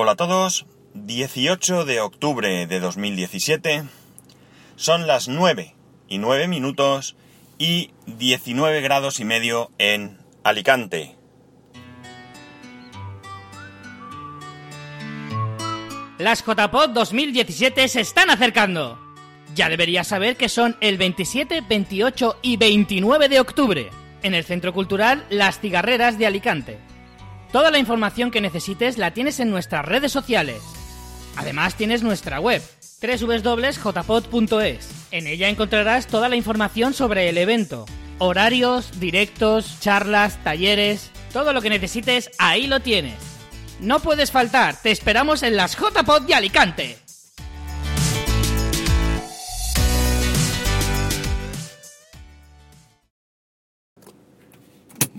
Hola a todos, 18 de octubre de 2017, son las 9 y 9 minutos y 19 grados y medio en Alicante. Las JPod 2017 se están acercando. Ya deberías saber que son el 27, 28 y 29 de octubre, en el Centro Cultural Las Cigarreras de Alicante. Toda la información que necesites la tienes en nuestras redes sociales. Además tienes nuestra web, www.jpod.es. En ella encontrarás toda la información sobre el evento, horarios, directos, charlas, talleres, todo lo que necesites, ahí lo tienes. No puedes faltar, te esperamos en las JPod de Alicante.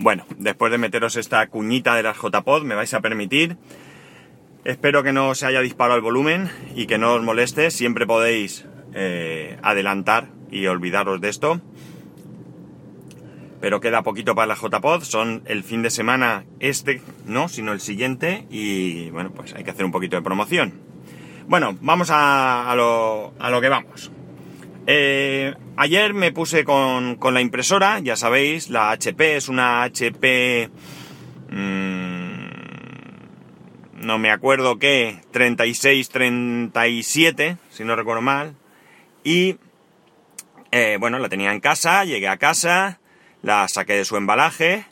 Bueno, después de meteros esta cuñita de las JPod, me vais a permitir. Espero que no se haya disparado el volumen y que no os moleste. Siempre podéis eh, adelantar y olvidaros de esto. Pero queda poquito para la JPod. Son el fin de semana este, no, sino el siguiente. Y bueno, pues hay que hacer un poquito de promoción. Bueno, vamos a, lo, a lo que vamos. Eh, ayer me puse con, con, la impresora, ya sabéis, la HP es una HP... Mmm, no me acuerdo qué, 3637, si no recuerdo mal. Y eh, bueno, la tenía en casa, llegué a casa, la saqué de su embalaje.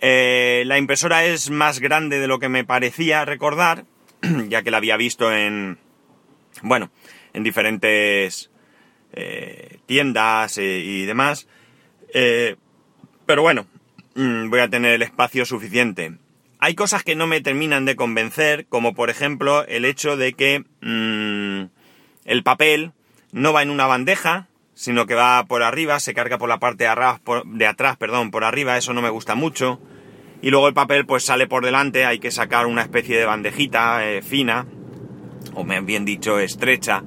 Eh, la impresora es más grande de lo que me parecía recordar, ya que la había visto en, bueno, en diferentes eh, tiendas eh, y demás. Eh, pero bueno, mmm, voy a tener el espacio suficiente. Hay cosas que no me terminan de convencer, como por ejemplo el hecho de que mmm, el papel no va en una bandeja, sino que va por arriba, se carga por la parte de, arras, por, atrás, perdón, por arriba, eso no me gusta mucho. Y luego el papel pues sale por delante, hay que sacar una especie de bandejita fina, o bien dicho estrecha,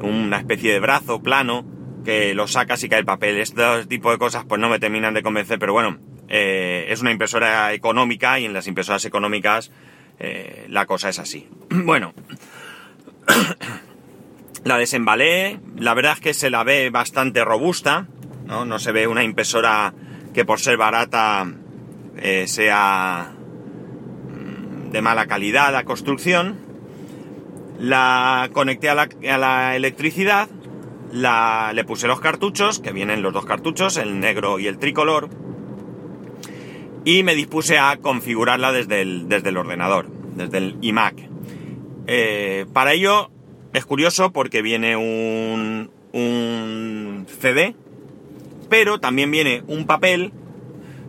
una especie de brazo plano, que lo sacas y cae el papel. Este tipo de cosas pues no me terminan de convencer, pero bueno, eh, es una impresora económica y en las impresoras económicas eh, la cosa es así. bueno, la desembalé, la verdad es que se la ve bastante robusta, ¿no? No se ve una impresora que por ser barata eh, sea mm, de mala calidad la construcción. La conecté a la, a la electricidad, la, le puse los cartuchos, que vienen los dos cartuchos, el negro y el tricolor, y me dispuse a configurarla desde el, desde el ordenador, desde el iMac. Eh, para ello es curioso porque viene un, un CD, pero también viene un papel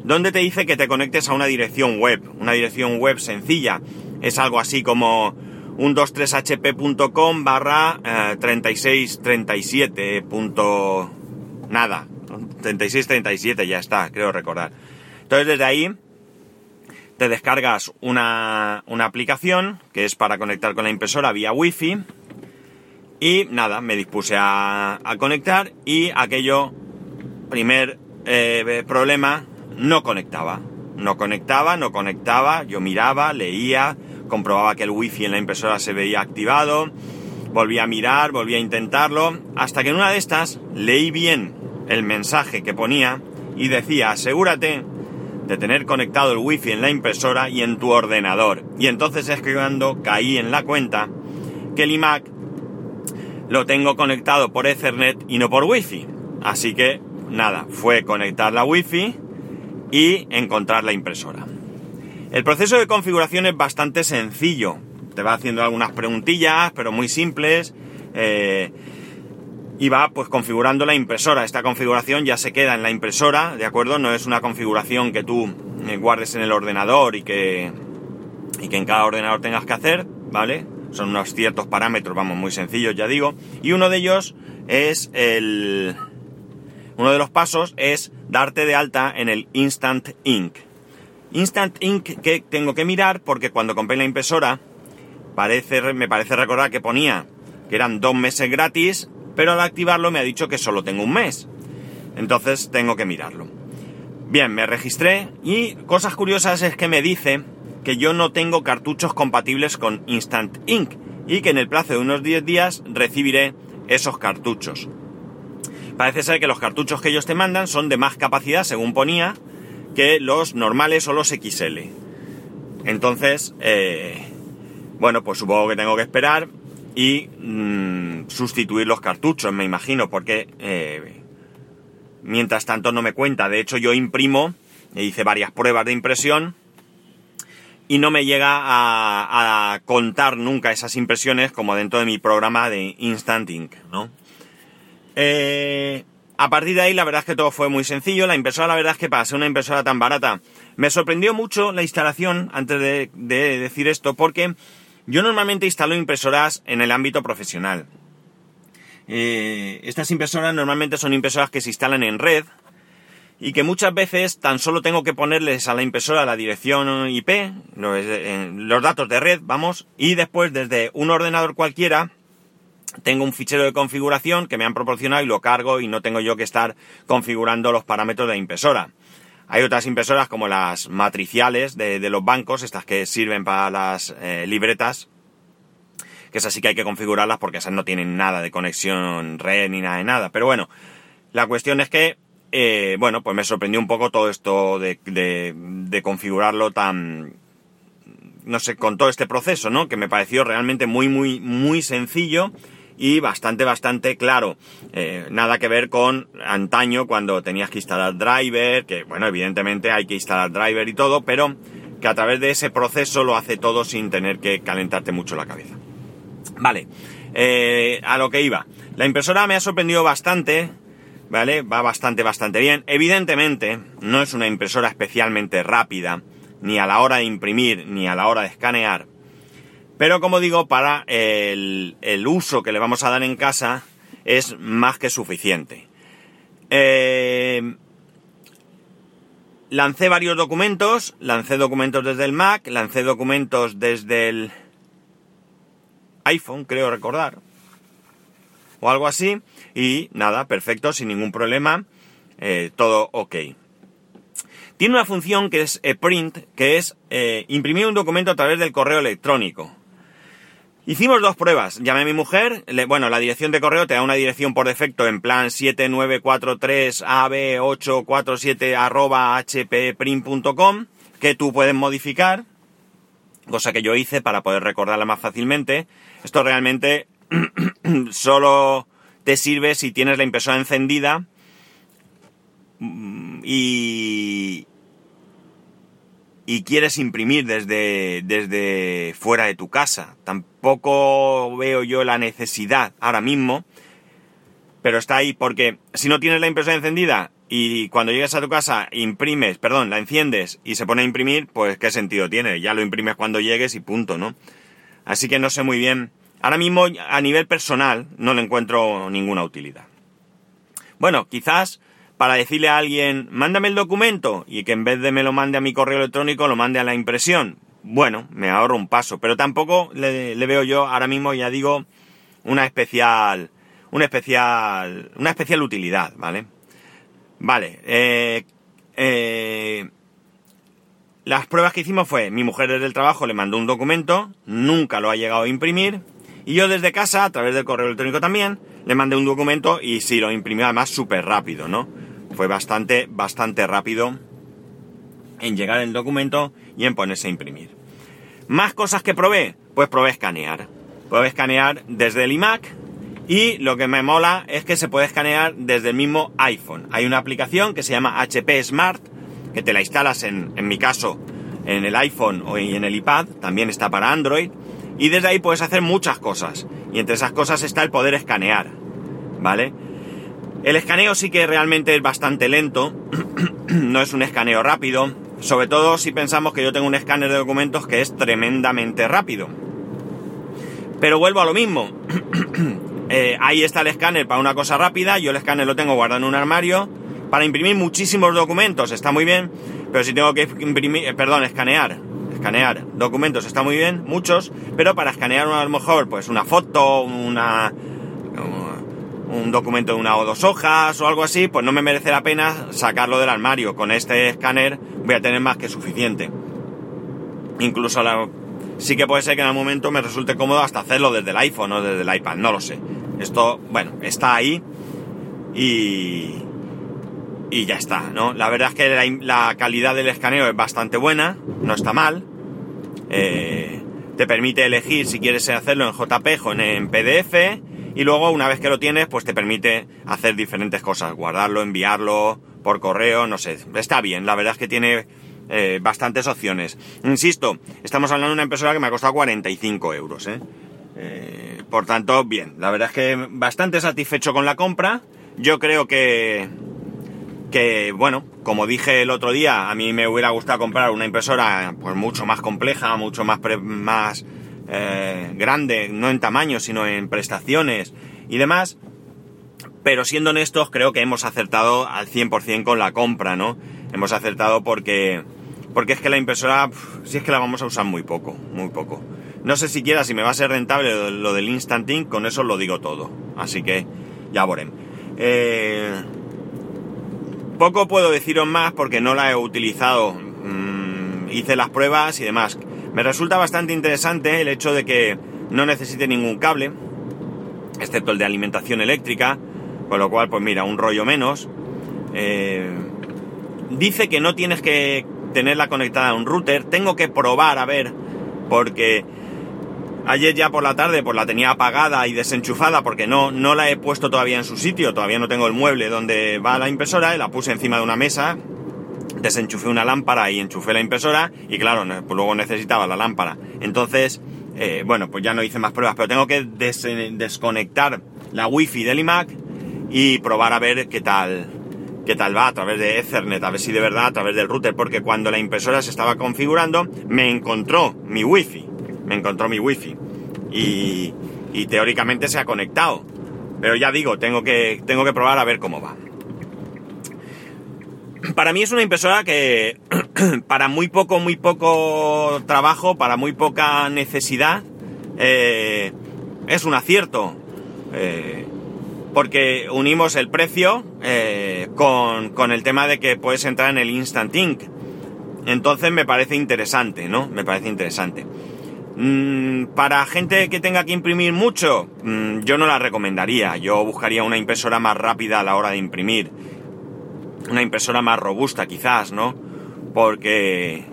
donde te dice que te conectes a una dirección web, una dirección web sencilla. Es algo así como un 23hp.com barra eh, 3637. nada, 3637 ya está, creo recordar. Entonces desde ahí te descargas una, una aplicación que es para conectar con la impresora vía wifi y nada, me dispuse a, a conectar y aquello, primer eh, problema, no conectaba. No conectaba, no conectaba, yo miraba, leía, comprobaba que el wifi en la impresora se veía activado, volví a mirar, volví a intentarlo, hasta que en una de estas leí bien el mensaje que ponía y decía, asegúrate de tener conectado el wifi en la impresora y en tu ordenador. Y entonces es que cuando caí en la cuenta que el iMac lo tengo conectado por Ethernet y no por wifi. Así que nada, fue conectar la wifi y encontrar la impresora. El proceso de configuración es bastante sencillo. Te va haciendo algunas preguntillas, pero muy simples. Eh, y va pues configurando la impresora. Esta configuración ya se queda en la impresora, ¿de acuerdo? No es una configuración que tú eh, guardes en el ordenador y que, y que en cada ordenador tengas que hacer, ¿vale? Son unos ciertos parámetros, vamos, muy sencillos, ya digo. Y uno de ellos es el... Uno de los pasos es darte de alta en el Instant Ink. Instant Ink que tengo que mirar porque cuando compré la impresora parece, me parece recordar que ponía que eran dos meses gratis, pero al activarlo me ha dicho que solo tengo un mes. Entonces tengo que mirarlo. Bien, me registré y cosas curiosas es que me dice que yo no tengo cartuchos compatibles con Instant Ink y que en el plazo de unos 10 días recibiré esos cartuchos. Parece ser que los cartuchos que ellos te mandan son de más capacidad, según ponía, que los normales o los XL. Entonces, eh, bueno, pues supongo que tengo que esperar y mm, sustituir los cartuchos, me imagino, porque eh, mientras tanto no me cuenta. De hecho, yo imprimo, e hice varias pruebas de impresión y no me llega a, contar nunca esas impresiones como dentro de mi programa de Instant Ink, ¿no? Eh, a partir de ahí la verdad es que todo fue muy sencillo. La impresora la verdad es que para una impresora tan barata me sorprendió mucho la instalación antes de, decir esto porque yo normalmente instalo impresoras en el ámbito profesional. Eh, estas impresoras normalmente son impresoras que se instalan en red y que muchas veces tan solo tengo que ponerles a la impresora la dirección IP, eh, los datos de red, vamos, y después desde un ordenador cualquiera tengo un fichero de configuración que me han proporcionado y lo cargo y no tengo yo que estar configurando los parámetros de la impresora. Hay otras impresoras como las matriciales de, los bancos, estas que sirven para las eh, libretas, que esas sí que hay que configurarlas porque esas no tienen nada de conexión red ni nada de nada. Pero bueno, la cuestión es que, eh, bueno, pues me sorprendió un poco todo esto de, de configurarlo tan, no sé, con todo este proceso, ¿no? Que me pareció realmente muy, muy, muy sencillo y bastante, bastante claro. Eh, nada que ver con antaño cuando tenías que instalar driver, que bueno, evidentemente hay que instalar driver y todo, pero que a través de ese proceso lo hace todo sin tener que calentarte mucho la cabeza. Vale, eh, a lo que iba. La impresora me ha sorprendido bastante, ¿vale? Va bastante, bastante bien. Evidentemente, no es una impresora especialmente rápida, ni a la hora de imprimir, ni a la hora de escanear. Pero como digo, para el, uso que le vamos a dar en casa es más que suficiente. Eh, lancé varios documentos, lancé documentos desde el Mac, lancé documentos desde el iPhone, creo recordar, o algo así, y nada, perfecto, sin ningún problema, eh, todo ok. Tiene una función que es print, que es eh, imprimir un documento a través del correo electrónico. Hicimos dos pruebas. Llamé a mi mujer. bueno, la dirección de correo te da una dirección por defecto en plan 7943ab847 arroba hpprint.com que tú puedes modificar. Cosa que yo hice para poder recordarla más fácilmente. Esto realmente solo te sirve si tienes la impresora encendida mm, y, y quieres imprimir desde, desde fuera de tu casa. Tampoco veo yo la necesidad ahora mismo, pero está ahí porque si no tienes la impresora encendida y cuando llegas a tu casa imprimes, perdón, la enciendes y se pone a imprimir, pues qué sentido tiene, ya lo imprimes cuando llegues y punto, ¿no? Así que no sé muy bien. Ahora mismo a nivel personal no le encuentro ninguna utilidad. Bueno, quizás para decirle a alguien, mándame el documento y que en vez de me lo mande a mi correo electrónico lo mande a la impresión. Bueno, me ahorro un paso, pero tampoco le, veo yo ahora mismo, ya digo, una especial, una especial, una especial utilidad, ¿vale? Vale, eh, eh, las pruebas que hicimos fue, mi mujer desde el trabajo le mandó un documento, nunca lo ha llegado a imprimir, y yo desde casa, a través del correo electrónico también, le mandé un documento y sí, lo imprimió además súper rápido, ¿no? Fue bastante, bastante rápido en llegar el documento y en ponerse a imprimir. Más cosas que probé, pues probé escanear. Probé escanear desde el iMac y lo que me mola es que se puede escanear desde el mismo iPhone. Hay una aplicación que se llama HP Smart, que te la instalas en, en mi caso en el iPhone o en el iPad, también está para Android, y desde ahí puedes hacer muchas cosas. Y entre esas cosas está el poder escanear, ¿vale? El escaneo sí que realmente es bastante lento, no es un escaneo rápido, sobre todo si pensamos que yo tengo un escáner de documentos que es tremendamente rápido. Pero vuelvo a lo mismo. Eh, ahí está el escáner para una cosa rápida, yo el escáner lo tengo guardado en un armario. Para imprimir muchísimos documentos está muy bien, pero si tengo que imprimir, eh, perdón, escanear, escanear documentos está muy bien, muchos, pero para escanear a lo mejor pues una foto, una, un documento de una o dos hojas o algo así, pues no me merece la pena sacarlo del armario. Con este escáner voy a tener más que suficiente. incluso la, sí que puede ser que en algún momento me resulte cómodo hasta hacerlo desde el iPhone o desde el iPad, no lo sé. Esto, bueno, está ahí y, y ya está, ¿no? La verdad es que la, calidad del escaneo es bastante buena, no está mal. Eh, te permite elegir si quieres hacerlo en JPEG o en, PDF y luego una vez que lo tienes pues te permite hacer diferentes cosas, guardarlo, enviarlo por correo, no sé, está bien, la verdad es que tiene eh, bastantes opciones. Insisto, estamos hablando de una impresora que me ha costado 45 euros, ¿eh? ¿eh? por tanto, bien, la verdad es que bastante satisfecho con la compra. Yo creo que, que, bueno, como dije el otro día, a mí me hubiera gustado comprar una impresora pues mucho más compleja, mucho más, más eh, grande, no en tamaño, sino en prestaciones y demás. Pero siendo honestos, creo que hemos acertado al 100% con la compra, ¿no? Hemos acertado porque porque es que la impresora, si es que la vamos a usar muy poco, muy poco. No sé siquiera si me va a ser rentable lo del Instant Ink, con eso lo digo todo. Así que ya veremos. Eh, poco puedo deciros más porque no la he utilizado. Mm, hice las pruebas y demás. Me resulta bastante interesante el hecho de que no necesite ningún cable, excepto el de alimentación eléctrica, con lo cual, pues mira, un rollo menos. Eh, dice que no tienes que tenerla conectada a un router. Tengo que probar a ver, porque ayer ya por la tarde pues la tenía apagada y desenchufada porque no, no la he puesto todavía en su sitio, todavía no tengo el mueble donde va la impresora, y la puse encima de una mesa, desenchufé una lámpara y enchufé la impresora y claro, pues luego necesitaba la lámpara. Entonces, eh, bueno, pues ya no hice más pruebas, pero tengo que desconectar la wifi del iMac y probar a ver qué tal, qué tal va a través de Ethernet, a ver si de verdad a través del router, porque cuando la impresora se estaba configurando me encontró mi wifi, me encontró mi wifi y, y teóricamente se ha conectado. Pero ya digo, tengo que, tengo que probar a ver cómo va. Para mí es una impresora que para muy poco, muy poco trabajo, para muy poca necesidad, eh, es un acierto. Eh, porque unimos el precio eh, con, el tema de que puedes entrar en el Instant Ink. Entonces me parece interesante, ¿no? Me parece interesante. Mm, para gente que tenga que imprimir mucho, mm, yo no la recomendaría. Yo buscaría una impresora más rápida a la hora de imprimir. Una impresora más robusta quizás, ¿no? Porque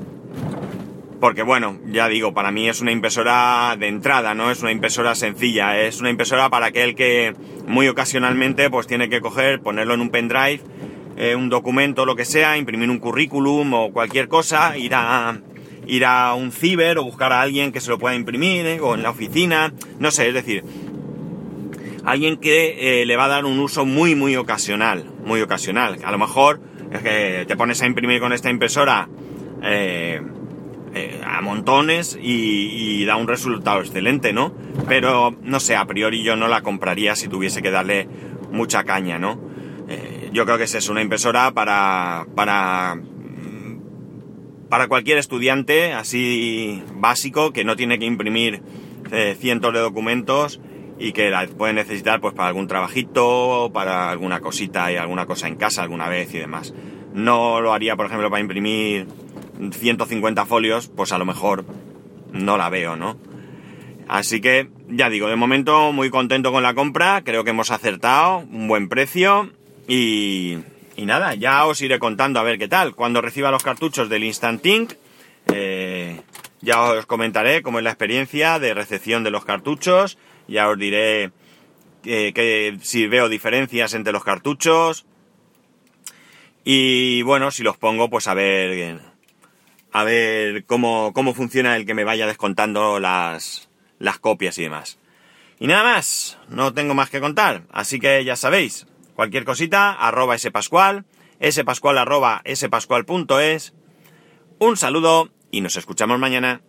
porque bueno, ya digo, para mí es una impresora de entrada, no es una impresora sencilla, es una impresora para aquel que muy ocasionalmente pues tiene que coger, ponerlo en un pendrive, eh, un documento, lo que sea, imprimir un currículum o cualquier cosa, ir a, ir a un ciber o buscar a alguien que se lo pueda imprimir eh, o en la oficina, no sé, es decir, alguien que eh, le va a dar un uso muy, muy ocasional, muy ocasional. A lo mejor es que te pones a imprimir con esta impresora eh, a montones y, da un resultado excelente, ¿no? Pero no sé, a priori yo no la compraría si tuviese que darle mucha caña, ¿no? Eh, yo creo que esa es una impresora para, para, mm, para cualquier estudiante así básico que no tiene que imprimir eh, cientos de documentos y que la puede necesitar pues para algún trabajito, para alguna cosita y alguna cosa en casa alguna vez y demás. No lo haría, por ejemplo, para imprimir 150 folios, pues a lo mejor no la veo, ¿no? Así que, ya digo, de momento muy contento con la compra, creo que hemos acertado, un buen precio y, y nada, ya os iré contando a ver qué tal. Cuando reciba los cartuchos del Instant Ink, eh, ya os comentaré cómo es la experiencia de recepción de los cartuchos, ya os diré que si veo diferencias entre los cartuchos y bueno, si los pongo pues a ver a ver cómo, cómo funciona el que me vaya descontando las, las copias y demás. Y nada más, no tengo más que contar, así que ya sabéis, cualquier cosita, arroba spascual, spascual arroba spascual.es, un saludo y nos escuchamos mañana.